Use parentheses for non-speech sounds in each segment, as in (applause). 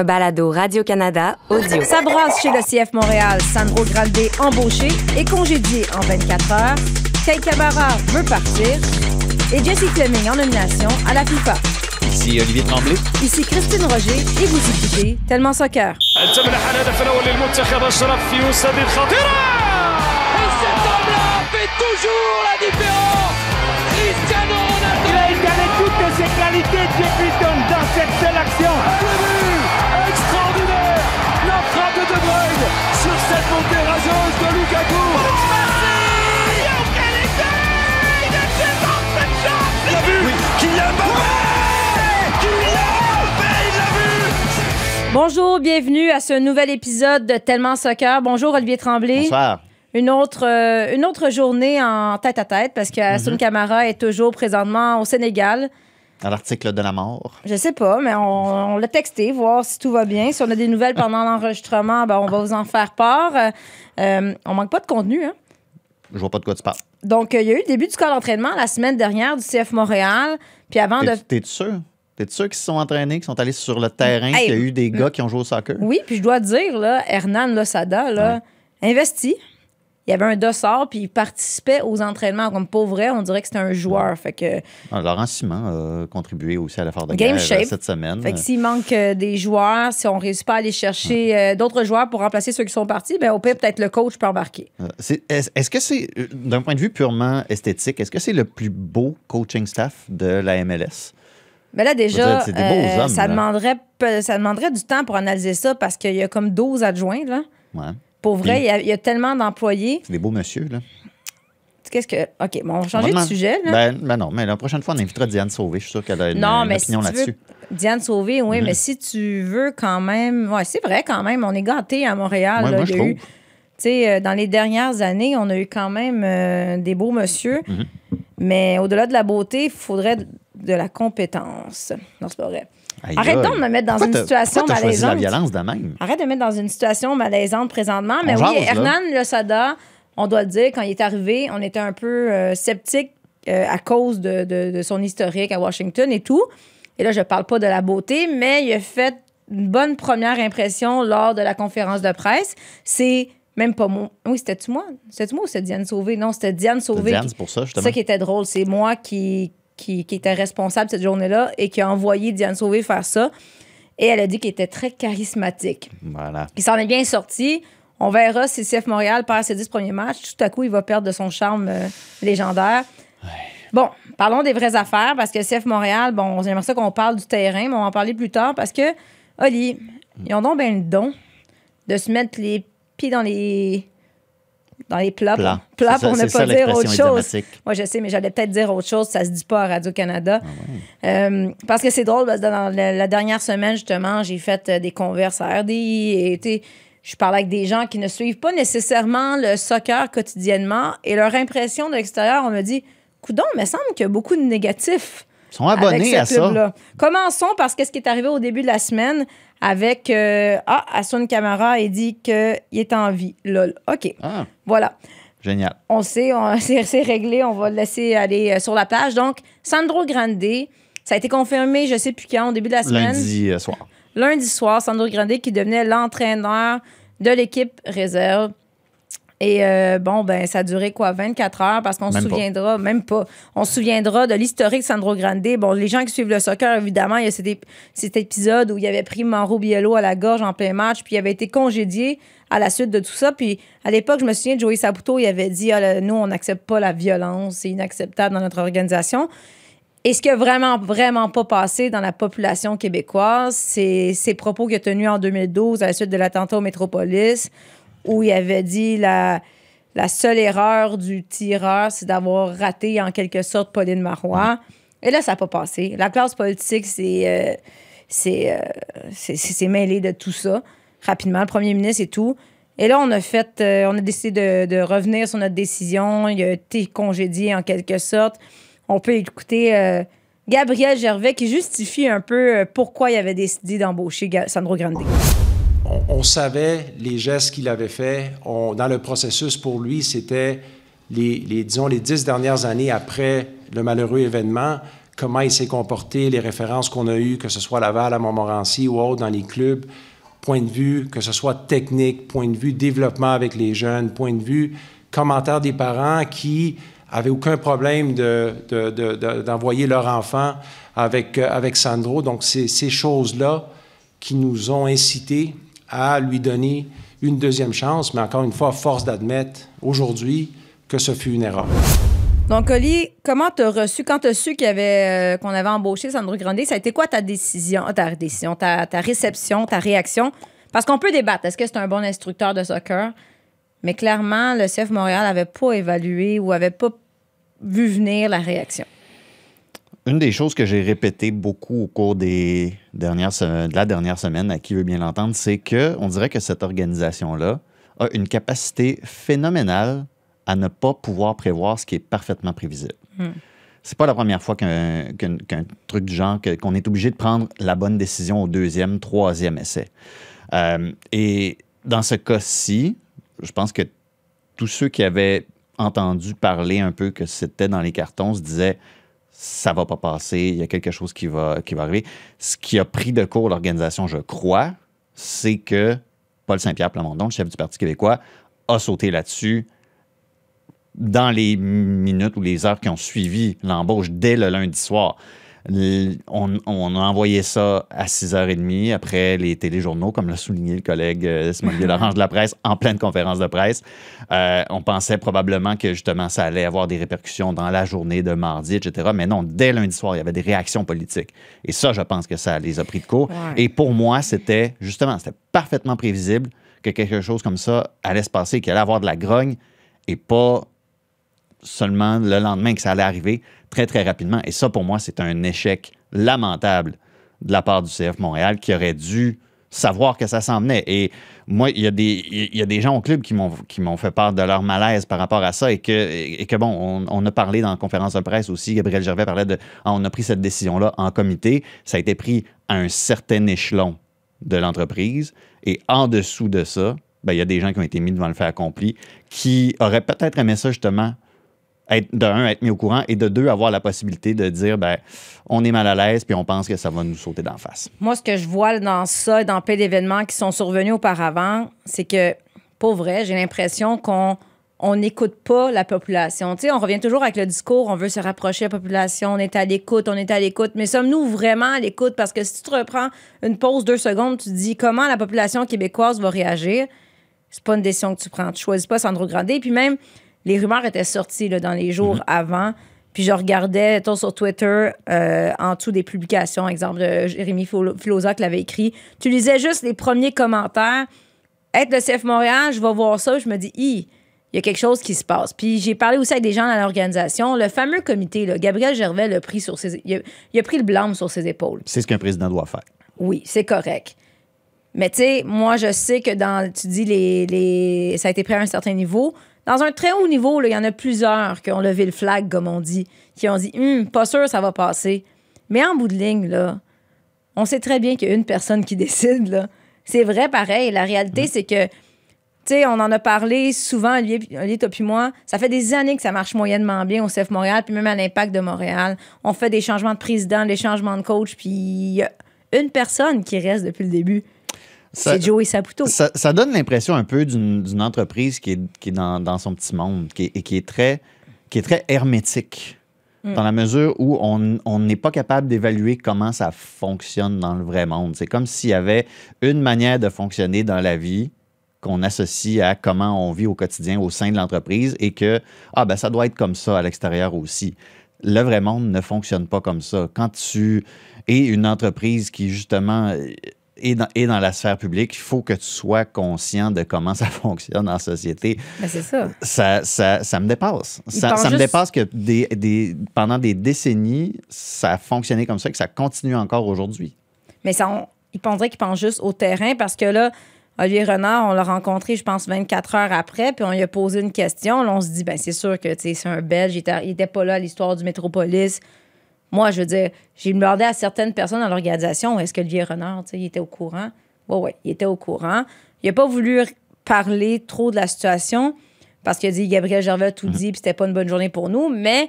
Un balado Radio-Canada audio. Ça chez le CF Montréal. Sandro Grande embauché et congédié en 24 heures. Kay Cabara veut partir. Et Jesse Fleming en nomination à la FIFA. Ici Olivier Tremblay. Ici Christine Roger et vous écoutez Tellement Soccer. toujours la différence Cristiano Ronaldo Il a étalé toutes ses qualités dans cette seule action Bonjour, bienvenue à ce nouvel épisode de Tellement Soccer. Bonjour Olivier Tremblay. Bonsoir. Une autre, euh, une autre journée en tête à tête parce que Hassoun Camara est toujours présentement au Sénégal. À l'article de la mort. Je sais pas, mais on, on l'a texté, voir si tout va bien. Si on a des nouvelles pendant l'enregistrement, ben, on va vous en faire part. Euh, on manque pas de contenu, hein? Je vois pas de quoi tu parles. Donc, euh, il y a eu le début du camp d'entraînement la semaine dernière du CF Montréal. Puis avant de. T'es- sûr? T'es-tu sûr qu'ils se sont entraînés, qu'ils sont allés sur le terrain, Hey, qu'il y a eu des gars qui ont joué au soccer? Oui, puis je dois dire, là, Hernan Losada, là, investi. Il y avait un dossard, puis il participait aux entraînements comme pour vrai. On dirait que c'était un joueur. Fait que, Ah, Laurent Simon a contribué aussi à l'effort de Game guerre shape. euh, cette semaine. fait que s'il manque euh, des joueurs, si on ne réussit pas à aller chercher euh, d'autres joueurs pour remplacer ceux qui sont partis, ben, au pire, peut-être le coach peut embarquer. Euh, Est-ce que c'est, euh, d'un point de vue purement esthétique, est-ce que c'est le plus beau coaching staff de la MLS? Mais là, Je veux déjà, dire, euh, hommes, ça, là. demanderait, ça demanderait du temps pour analyser ça parce qu'il y a comme 12 adjoints. Là. Ouais. Pour vrai, il y, a, il y a tellement d'employés. C'est des beaux monsieur, là. Qu'est-ce que. OK, bon, on va changer de sujet. Là. Ben, ben non, mais la prochaine fois, on invitera Diane Sauvé. Je suis sûr qu'elle a une, non, une mais si opinion tu là-dessus. Diane Sauvé, oui, mais si tu veux quand même. Ouais, c'est vrai quand même. On est gâtés à Montréal. Ouais, là. moi, je a eu- trouve. Tu sais, euh, dans les dernières années, on a eu quand même euh, des beaux monsieur. Mhm. Mais au-delà de la beauté, il faudrait de, la compétence. Non, c'est pas vrai. Aïe, Arrête aïe. donc de me mettre dans Pourquoi une situation choisi la malaisante. violence de même? Arrête de me mettre dans une situation malaisante présentement. Mais On oui, jase, là. Hernan Losada, on doit le dire, quand il est arrivé, on était un peu euh, sceptique euh, à cause de, de- de son historique à Washington et tout. Et là, je parle pas de la beauté, mais il a fait une bonne première impression lors de la conférence de presse. C'est même pas moi. Oui, c'était-tu moi? C'était-tu moi ou c'était Diane Sauvé? Non, c'était Diane Sauvé. Diane, c'est pour ça, c'est justement. ça qui était drôle. C'est moi qui, qui, qui était responsable cette journée-là et qui a envoyé Diane Sauvé faire ça. Et elle a dit qu'il était très charismatique. Voilà. Il s'en est bien sorti. On verra si CF Montréal perd ses 10 premiers matchs. Tout à coup, il va perdre de son charme euh, légendaire. Bon, parlons des vraies affaires parce que CF Montréal, bon, j'aimerais ça qu'on parle du terrain, mais on va en parler plus tard parce que, Oli, ils ont donc bien le don de se mettre les pieds dans les dans les plats, Plats. pour, plats C'est ça- pour ne pas ça dire autre chose. Moi, je sais, mais j'allais peut-être dire autre chose. Ça se dit pas à Radio-Canada. Ah Euh, parce que c'est drôle, parce que dans la, la dernière semaine, justement, j'ai fait euh, des converses à RDI et je parlais avec des gens qui ne suivent pas nécessairement le soccer quotidiennement et leur impression de l'extérieur, on me dit Coudon, il me semble qu'il y a beaucoup de négatifs. Ils sont abonnés à ça. Commençons par ce qui est arrivé au début de la semaine avec euh, Ah, Hassoun Camara a dit qu'il est en vie. Lol. OK. Ah, Voilà génial. on sait, on- (laughs) c'est réglé, on va le laisser aller euh, sur la plage. Donc, Sandro Grande, ça a été confirmé, je sais plus quand, au début de la semaine. Lundi euh, soir. Lundi soir, Sandro Grande qui devenait l'entraîneur de l'équipe réserve. Et euh, bon, ben, ça a duré quoi, 24 heures, parce qu'on se pas. souviendra, même pas, on se souviendra de l'historique de Sandro Grande. Bon, les gens qui suivent le soccer, évidemment, il y a cet, ép- cet épisode où il avait pris Mauro Biello à la gorge en plein match, puis il avait été congédié à la suite de tout ça. Puis à l'époque, je me souviens, Joey Saputo, il avait dit Ah, là, Nous, on n'accepte pas la violence, c'est inacceptable dans notre organisation. Et ce qui a vraiment, vraiment pas passé dans la population québécoise, c'est ces propos qu'il a tenus en 2012 à la suite de l'attentat au Métropolis, où il avait dit la, la seule erreur du tireur, c'est d'avoir raté en quelque sorte Pauline Marois. Et là, ça n'a pas passé. La classe politique, c'est euh, c'est, euh, c'est- c'est c'est mêlé de tout ça rapidement, le premier ministre et tout. Et là, on a fait, euh, on a décidé de, de revenir sur notre décision. Il a été congédié en quelque sorte. On peut écouter euh, Gabriel Gervais qui justifie un peu pourquoi il avait décidé d'embaucher Sandro Grande. On, savait les gestes qu'il avait faits. Dans le processus, pour lui, c'était les, disons, les dix dernières années après le malheureux événement, comment il s'est comporté, les références qu'on a eues, que ce soit à Laval, à Montmorency ou autre dans les clubs, point de vue, que ce soit technique, point de vue développement avec les jeunes, point de vue commentaires des parents qui avaient aucun problème d'envoyer de, de, leur enfant avec, euh, avec Sandro. Donc, c'est ces choses-là qui nous ont incités à lui donner une deuxième chance, mais encore une fois, force d'admettre aujourd'hui que ce fut une erreur. Donc, Oli, comment tu as reçu, quand tu as su euh, qu'on avait embauché Sandro Grandet, ça a été quoi ta décision, ta décision, ta, ta réception, ta réaction? Parce qu'on peut débattre, est-ce que c'est un bon instructeur de soccer? Mais clairement, le CF Montréal n'avait pas évalué ou n'avait pas vu venir la réaction. Une des choses que j'ai répétées beaucoup au cours des dernières, de la dernière semaine, à qui veut bien l'entendre, c'est que on dirait que cette organisation-là a une capacité phénoménale à ne pas pouvoir prévoir ce qui est parfaitement prévisible. Ce hmm. C'est pas la première fois qu'un truc du genre, qu'on est obligé de prendre la bonne décision au deuxième, troisième essai. Euh, et dans ce cas-ci, je pense que tous ceux qui avaient entendu parler un peu que c'était dans les cartons se disaient ça va pas passer, il y a quelque chose qui va, qui va arriver. Ce qui a pris de court l'organisation, je crois, c'est que Paul Saint-Pierre Plamondon, le chef du Parti québécois, a sauté là-dessus dans les minutes ou les heures qui ont suivi l'embauche dès le lundi soir. On, a envoyé ça à 6h30 après les téléjournaux, comme l'a souligné le collègue euh, Simon Laurent (laughs) de la presse, en pleine conférence de presse. Euh, on pensait probablement que justement ça allait avoir des répercussions dans la journée de mardi, etc. Mais non, dès lundi soir, il y avait des réactions politiques. Et ça, je pense que ça les a pris de court. Et pour moi, c'était justement, c'était parfaitement prévisible que quelque chose comme ça allait se passer, qu'il allait avoir de la grogne et pas seulement le lendemain que ça allait arriver très, très rapidement. Et ça, pour moi, c'est un échec lamentable de la part du CF Montréal qui aurait dû savoir que ça s'en venait. Et moi, il y, a des, y a des gens au club qui m'ont fait part de leur malaise par rapport à ça et que, et que bon, on, a parlé dans la conférence de presse aussi, Gabriel Gervais parlait de, ah, on a pris cette décision-là en comité, ça a été pris à un certain échelon de l'entreprise et en dessous de ça, ben, il y a des gens qui ont été mis devant le fait accompli qui auraient peut-être aimé ça justement être, de un, être mis au courant et de deux, avoir la possibilité de dire, ben, on est mal à l'aise puis on pense que ça va nous sauter d'en face. Moi, ce que je vois dans ça, dans plein d'événements qui sont survenus auparavant, c'est que, pour vrai, j'ai l'impression qu'on on n'écoute pas la population. Tu sais, on revient toujours avec le discours, on veut se rapprocher de la population, on est à l'écoute, on est à l'écoute. Mais sommes-nous vraiment à l'écoute? Parce que si tu te reprends une pause deux secondes, tu te dis comment la population québécoise va réagir. C'est pas une décision que tu prends. Tu choisis pas Sandro Grandet. Puis même, les rumeurs étaient sorties là, dans les jours mhm. avant. Puis je regardais sur Twitter, euh, en dessous des publications, exemple de Jérémy Filosa qui l'avait écrit. Tu lisais juste les premiers commentaires. Être le CF Montréal, je vais voir ça, je me dis, il y a quelque chose qui se passe. Puis j'ai parlé aussi avec des gens dans l'organisation. Le fameux comité, là, Gabriel Gervais l'a pris sur ses, il a, pris le blâme sur ses épaules. C'est ce qu'un président doit faire. Oui, c'est correct. Mais tu sais, moi, je sais que dans, tu dis, les, les, ça a été pris à un certain niveau. Dans un très haut niveau, il y en a plusieurs qui ont levé le flag, comme on dit, qui ont dit hum, pas sûr, ça va passer. Mais en bout de ligne, là, on sait très bien qu'il y a une personne qui (laughs) décide. Là. C'est vrai, pareil. La réalité, c'est que, tu sais, on en a parlé souvent, Olivier, toi puis moi. Ça fait des années que ça marche moyennement bien au CF Montréal, puis même à l'Impact de Montréal. On fait des changements de président, des changements de coach, puis il y a une personne qui reste depuis le début. C'est Joey Saputo. Ça, ça donne l'impression un peu d'une entreprise qui est, qui est dans, dans, son petit monde qui et qui est très, qui est très hermétique. Mm. Dans la mesure où on n'est pas capable d'évaluer comment ça fonctionne dans le vrai monde. C'est comme s'il y avait une manière de fonctionner dans la vie qu'on associe à comment on vit au quotidien au sein de l'entreprise et que ah ben ça doit être comme ça à l'extérieur aussi. Le vrai monde ne fonctionne pas comme ça. Quand tu es une entreprise qui justement et dans, et dans la sphère publique, il faut que tu sois conscient de comment ça (laughs) fonctionne en société. Ben, c'est ça. Ça, ça. ça, me dépasse. Ça, ça me dépasse que des, des, pendant des décennies, ça a fonctionné comme ça et que ça continue encore aujourd'hui. Mais ça, on, il penserait qu'il pense juste au terrain parce que là, Olivier Renard, on l'a rencontré, je pense, 24 heures après, puis on lui a posé une question. Là, on se dit, ben c'est sûr que c'est un Belge, il n'était pas là à l'histoire du Métropolis. Moi, je veux dire, j'ai demandé à certaines personnes dans l'organisation est-ce que Olivier Renard, il était au courant? Oui, oui, il était au courant. Il n'a pas voulu parler trop de la situation parce qu'il a dit Gabriel Gervais a tout mhm. dit, puis c'était pas une bonne journée pour nous, mais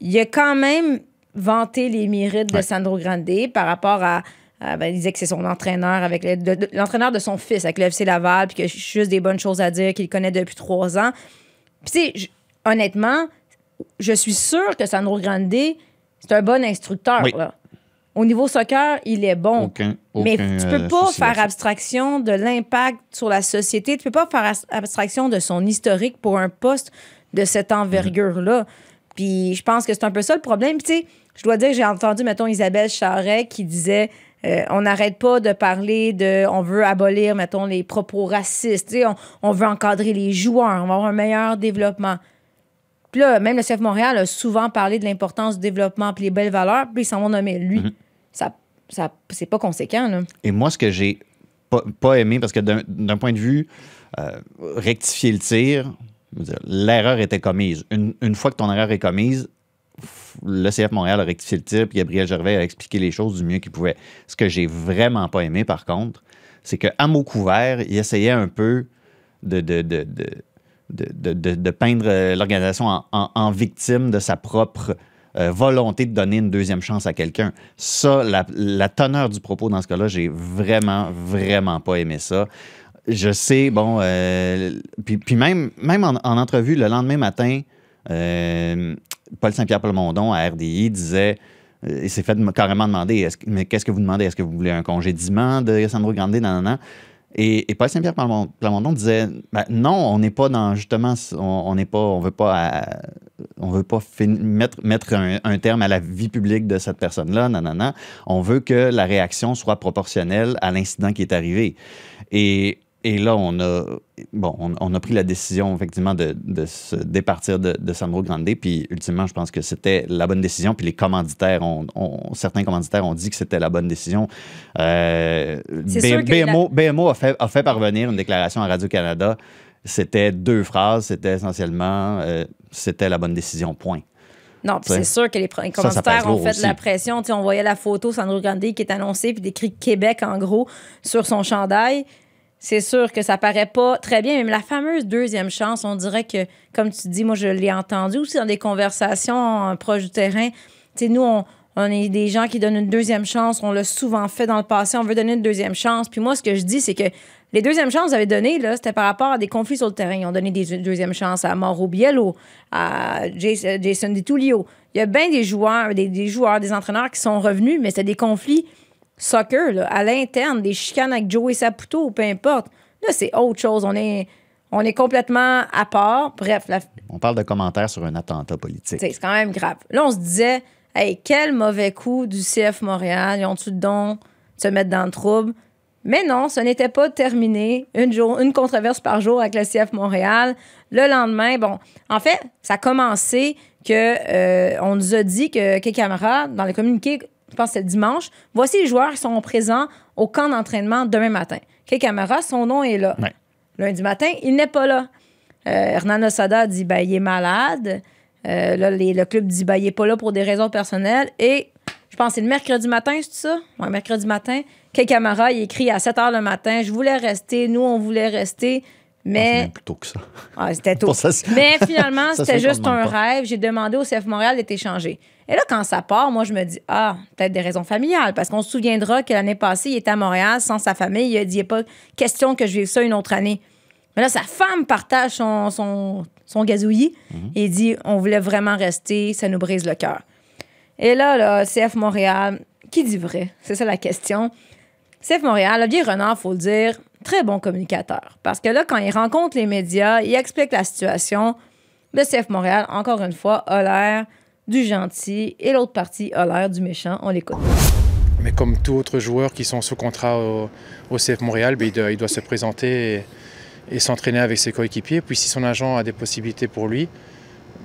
il a quand même vanté les mérites de. Sandro Grande par rapport à. à- ben, il disait que c'est son entraîneur avec le- de- de- l'entraîneur de son fils avec le FC Laval, puis que j'ai juste des bonnes choses à dire, qu'il connaît depuis trois ans. Puis, tu sais, j- honnêtement, je suis sûre que Sandro Grande, c'est un bon instructeur. Oui. là. Au niveau soccer, il est bon. Aucun, Mais tu peux euh, pas souci faire abstraction de l'impact sur la société. Tu peux pas faire abstraction de son historique pour un poste de cette envergure-là. Puis je pense que c'est un peu ça le problème. Tu sais, je dois dire que j'ai entendu, mettons, Isabelle Charret qui disait euh, on n'arrête pas de parler de. On veut abolir, mettons, les propos racistes. On, on veut encadrer les joueurs. On va avoir un meilleur développement. Puis là, même le CF Montréal a souvent parlé de l'importance du développement puis les belles valeurs, puis ils s'en vont nommer lui. Ça, ça, c'est pas conséquent, là. Et moi, ce que j'ai pas, pas aimé, parce que d'un point de vue euh, rectifier le tir, l'erreur était commise. Une, une fois que ton erreur est commise, le CF Montréal a rectifié le tir, puis Gabriel Gervais a expliqué les choses du mieux qu'il pouvait. Ce que j'ai vraiment pas aimé, par contre, c'est qu'à mot couvert, il essayait un peu de, de, de, de, de, peindre euh, l'organisation en, victime de sa propre euh, volonté de donner une deuxième chance à quelqu'un. Ça, la, teneur du propos dans ce cas-là, j'ai vraiment, vraiment pas aimé ça. Je sais, bon, euh, puis, même, même en, en entrevue le lendemain matin, Paul Saint-Pierre Plamondon à RDI disait il s'est fait carrément demander mais qu'est-ce que vous demandez? Est-ce que vous voulez un congédiement de Sandro Grande? Non, non, non. Et, et Paul Saint-Pierre Plamondon disait ben, non, on n'est pas dans justement, on n'est pas, on veut pas, on veut pas mettre, un, terme à la vie publique de cette personne-là, non, non, non. On veut que la réaction soit proportionnelle à l'incident qui est arrivé. Et là, on a, bon, on, on a pris la décision, effectivement, de, de se départir de, de Sandro Grande. Puis, ultimement, je pense que c'était la bonne décision. Puis, les commanditaires, ont, ont- certains commanditaires ont dit que c'était la bonne décision. Euh, B- BMO, BMO a, fait, a fait parvenir une déclaration à Radio-Canada. C'était deux phrases. C'était essentiellement, euh, c'était la bonne décision, point. Non, puis c'est sûr que les, les Ça, ça commanditaires ont fait de la pression. On voyait la photo Sandro Grande qui est annoncée, puis d'écrit Québec en gros sur son chandail. C'est sûr que ça paraît pas très bien, mais la fameuse deuxième chance, on dirait que, comme tu dis, moi je l'ai entendu aussi dans des conversations euh, proches du terrain. Tu sais, nous, on, est des gens qui donnent une deuxième chance. On l'a souvent fait dans le passé. On veut donner une deuxième chance. Puis moi, ce que je dis, c'est que les deuxièmes chances vous avez données, c'était par rapport à des conflits sur le terrain. Ils ont donné des deuxièmes chances à Mauro Biello, à Jason, DiTullio. Il y a bien des joueurs, des, des joueurs, des entraîneurs qui sont revenus, mais c'était des conflits soccer, là, à l'interne, des chicanes avec Joey Saputo ou peu importe. Là, c'est autre chose. On est, on est complètement à part. Bref, la, On parle de commentaires sur un attentat politique. C'est quand même grave. Là, on se disait, hey, quel mauvais coup du CF Montréal. Ils ont-tu le don de se mettre dans le trouble? Mais non, ce n'était pas terminé. Une, jour, une controverse par jour avec le CF Montréal. Le lendemain, bon, en fait, ça a commencé que euh, on nous a dit que Kay Camara, dans le communiqué, je pense que c'était dimanche, voici les joueurs qui sont présents au camp d'entraînement demain matin. Kay Camara, son nom est là. Ouais. Lundi matin, il n'est pas là. Euh, Hernan Osada dit ben, il est malade. Euh, là, les- le club dit ben, il n'est pas là pour des raisons personnelles. Et je pense que c'est le mercredi matin, c'est ça? Oui, mercredi matin. Kay Camara, il écrit à 7 h le matin Je voulais rester, nous, on voulait rester. Ah, Mais même plus tôt que ça. (laughs) ah, c'était tôt. Ça, Mais finalement, (laughs) c'était juste un pas. rêve. J'ai demandé au CF Montréal d'être échangé. Et là, quand ça part, moi, je me dis, ah, peut-être des raisons familiales. Parce qu'on se souviendra que l'année passée, il était à Montréal sans sa famille. Il a dit, il n'est pas question que je vive ça une autre année. Mais là, sa femme partage son, son, son gazouillis Mhm. et dit, on voulait vraiment rester, ça nous brise le cœur. Et là, là, CF Montréal, qui dit vrai? C'est ça la question. CF Montréal, Olivier Renard, faut le dire, très bon communicateur. Parce que là, quand il rencontre les médias, il explique la situation. Le CF Montréal, encore une fois, a l'air du gentil et l'autre partie a l'air du méchant. On l'écoute. Mais comme tout autre joueur qui sont sous contrat au, CF Montréal, ben, il, doit, se présenter et, s'entraîner avec ses coéquipiers. Puis si son agent a des possibilités pour lui,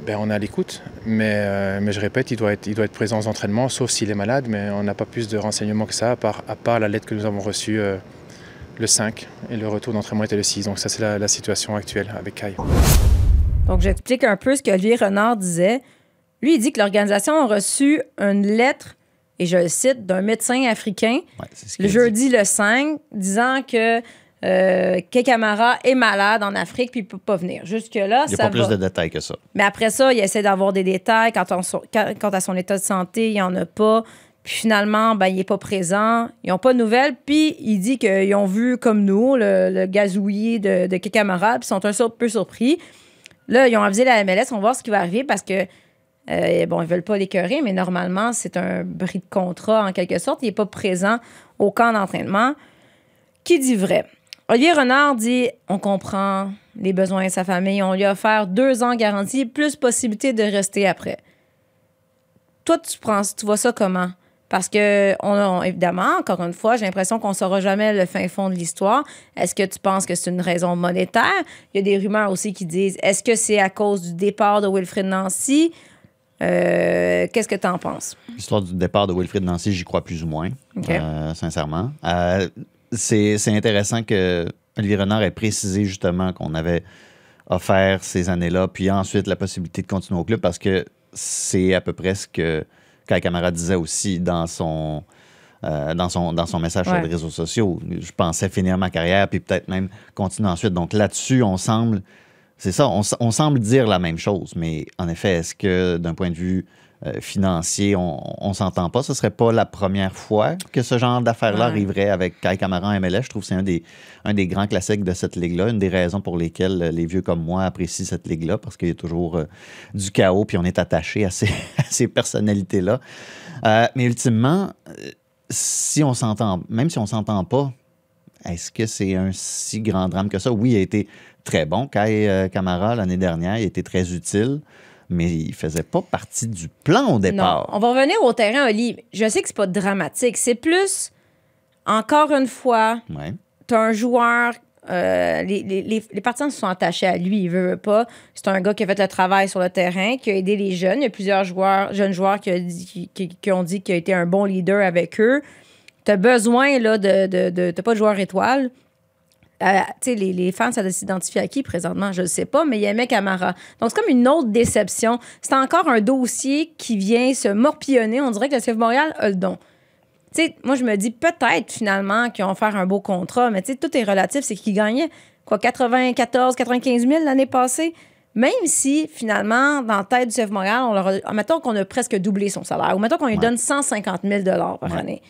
ben, on est à l'écoute. Mais, euh, mais je répète, il doit, être, présent aux entraînements, sauf s'il est malade. Mais on n'a pas plus de renseignements que ça, à part, à part la lettre que nous avons reçue euh, le 5. Et le retour d'entraînement était le 6. Donc ça, c'est la, la situation actuelle avec Kai. Donc, j'explique un peu ce que Olivier Renard disait. Lui, il dit que l'organisation a reçu une lettre, et je le cite, d'un médecin africain Ouais, le dit. jeudi le 5, disant que euh, que Camara est malade en Afrique puis il peut pas venir. Jusque-là, Il n'y a ça pas plus de détails que ça. Mais après ça, il essaie d'avoir des détails. Quant, à son- quant- quant à son état de santé, il n'y en a pas. Puis finalement, ben, il n'est pas présent. Ils n'ont pas de nouvelles. Puis il dit qu'ils ont vu, comme nous, le, le gazouillis de, de Kekamara. Ils sont un peu surpris. Là, ils ont avisé la MLS. On va voir ce qui va arriver parce que, euh, bon, ils veulent pas l'écœurer, mais normalement, c'est un bris de contrat en quelque sorte. Il n'est pas présent au camp d'entraînement. Qui dit vrai? Olivier Renard dit on comprend les besoins de sa famille. On lui a offert deux ans garantie, plus possibilité de rester après. Toi, tu, prends, tu vois ça comment? Parce que, on, on- évidemment, encore une fois, j'ai l'impression qu'on ne saura jamais le fin fond de l'histoire. Est-ce que tu penses que c'est une raison monétaire? Il y a des rumeurs aussi qui disent est-ce que c'est à cause du départ de Wilfred Nancy? Euh, Qu'est-ce que tu en penses? L'histoire du départ de Wilfried Nancy, j'y crois plus ou moins, euh, sincèrement. Euh, c'est c'est intéressant que Olivier Renard ait précisé justement qu'on avait offert ces années-là, puis ensuite la possibilité de continuer au club parce que c'est à peu près ce que Kai Camara disait aussi dans son, euh, dans son, dans son message Ouais. sur les réseaux sociaux. Je pensais finir ma carrière, puis peut-être même continuer ensuite. Donc là-dessus, on semble c'est ça, on semble dire la même chose, mais en effet, est-ce que d'un point de vue euh, financier, on, on s'entend pas? Ce serait pas la première fois que ce genre d'affaires-là Ouais. arriverait avec Kai Camara en MLS. Je trouve que c'est un des, un des grands classiques de cette ligue-là, une des raisons pour lesquelles euh, les vieux comme moi apprécient cette ligue-là, parce qu'il y a toujours euh, du chaos, puis on est attaché à ces, (laughs) à ces personnalités-là. Euh, mais ultimement, si on s'entend, même si on s'entend pas, est-ce que c'est un si grand drame que ça? Oui, il a été très bon. Kai Kamara, l'année dernière, il a été très utile, mais il faisait pas partie du plan au Non. départ. On va revenir au terrain, Oli. Je sais que c'est pas dramatique. C'est plus, encore une fois, Ouais. tu as un joueur. euh, les, les, les, les partisans se sont attachés à lui, il veut, veut pas. C'est un gars qui a fait le travail sur le terrain, qui a aidé les jeunes. Il y a plusieurs joueurs, jeunes joueurs qui, a dit- qui- qui- qui ont dit qu'il a été un bon leader avec eux. Tu as besoin là, de. de, de t'as pas de joueur étoile. Euh, les, les fans, ça doit s'identifier à qui présentement, je ne sais pas, mais il aimait Camara. Donc, c'est comme une autre déception. C'est encore un dossier qui vient se morpillonner. On dirait que le CF Montréal a le don. Moi, je me dis peut-être finalement qu'ils vont faire un beau contrat, mais tout est relatif. C'est qu'ils gagnaient, quoi, 94, 95 000 l'année passée? Même si, finalement, dans la tête du CF Montréal, on leur a, mettons qu'on a presque doublé son salaire, ou mettons qu'on lui donne 150 000 par année.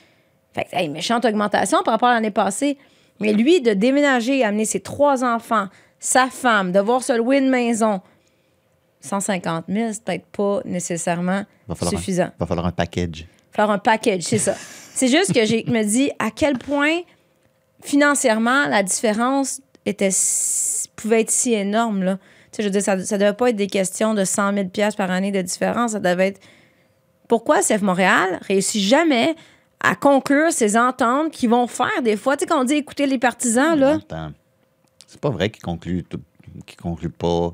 Fait que, hey, méchante augmentation par rapport à l'année passée. Mais lui, de déménager, amener ses trois enfants, sa femme, devoir se louer une maison, 150 000, c'est peut-être pas nécessairement Va suffisant Un, va falloir un package. faire un package, c'est ça. (laughs) C'est juste que j'ai me dis à quel point financièrement la différence était pouvait être si énorme là. Tu sais, je veux dire, ça, ça devait pas être des questions de 100 000 pièces par année de différence. Ça devait être pourquoi CF Montréal réussit jamais à conclure ces ententes qui vont faire des fois, tu sais, quand on dit écouter les partisans là, C'est pas vrai qu'ils concluent, tout- qu'ils concluent pas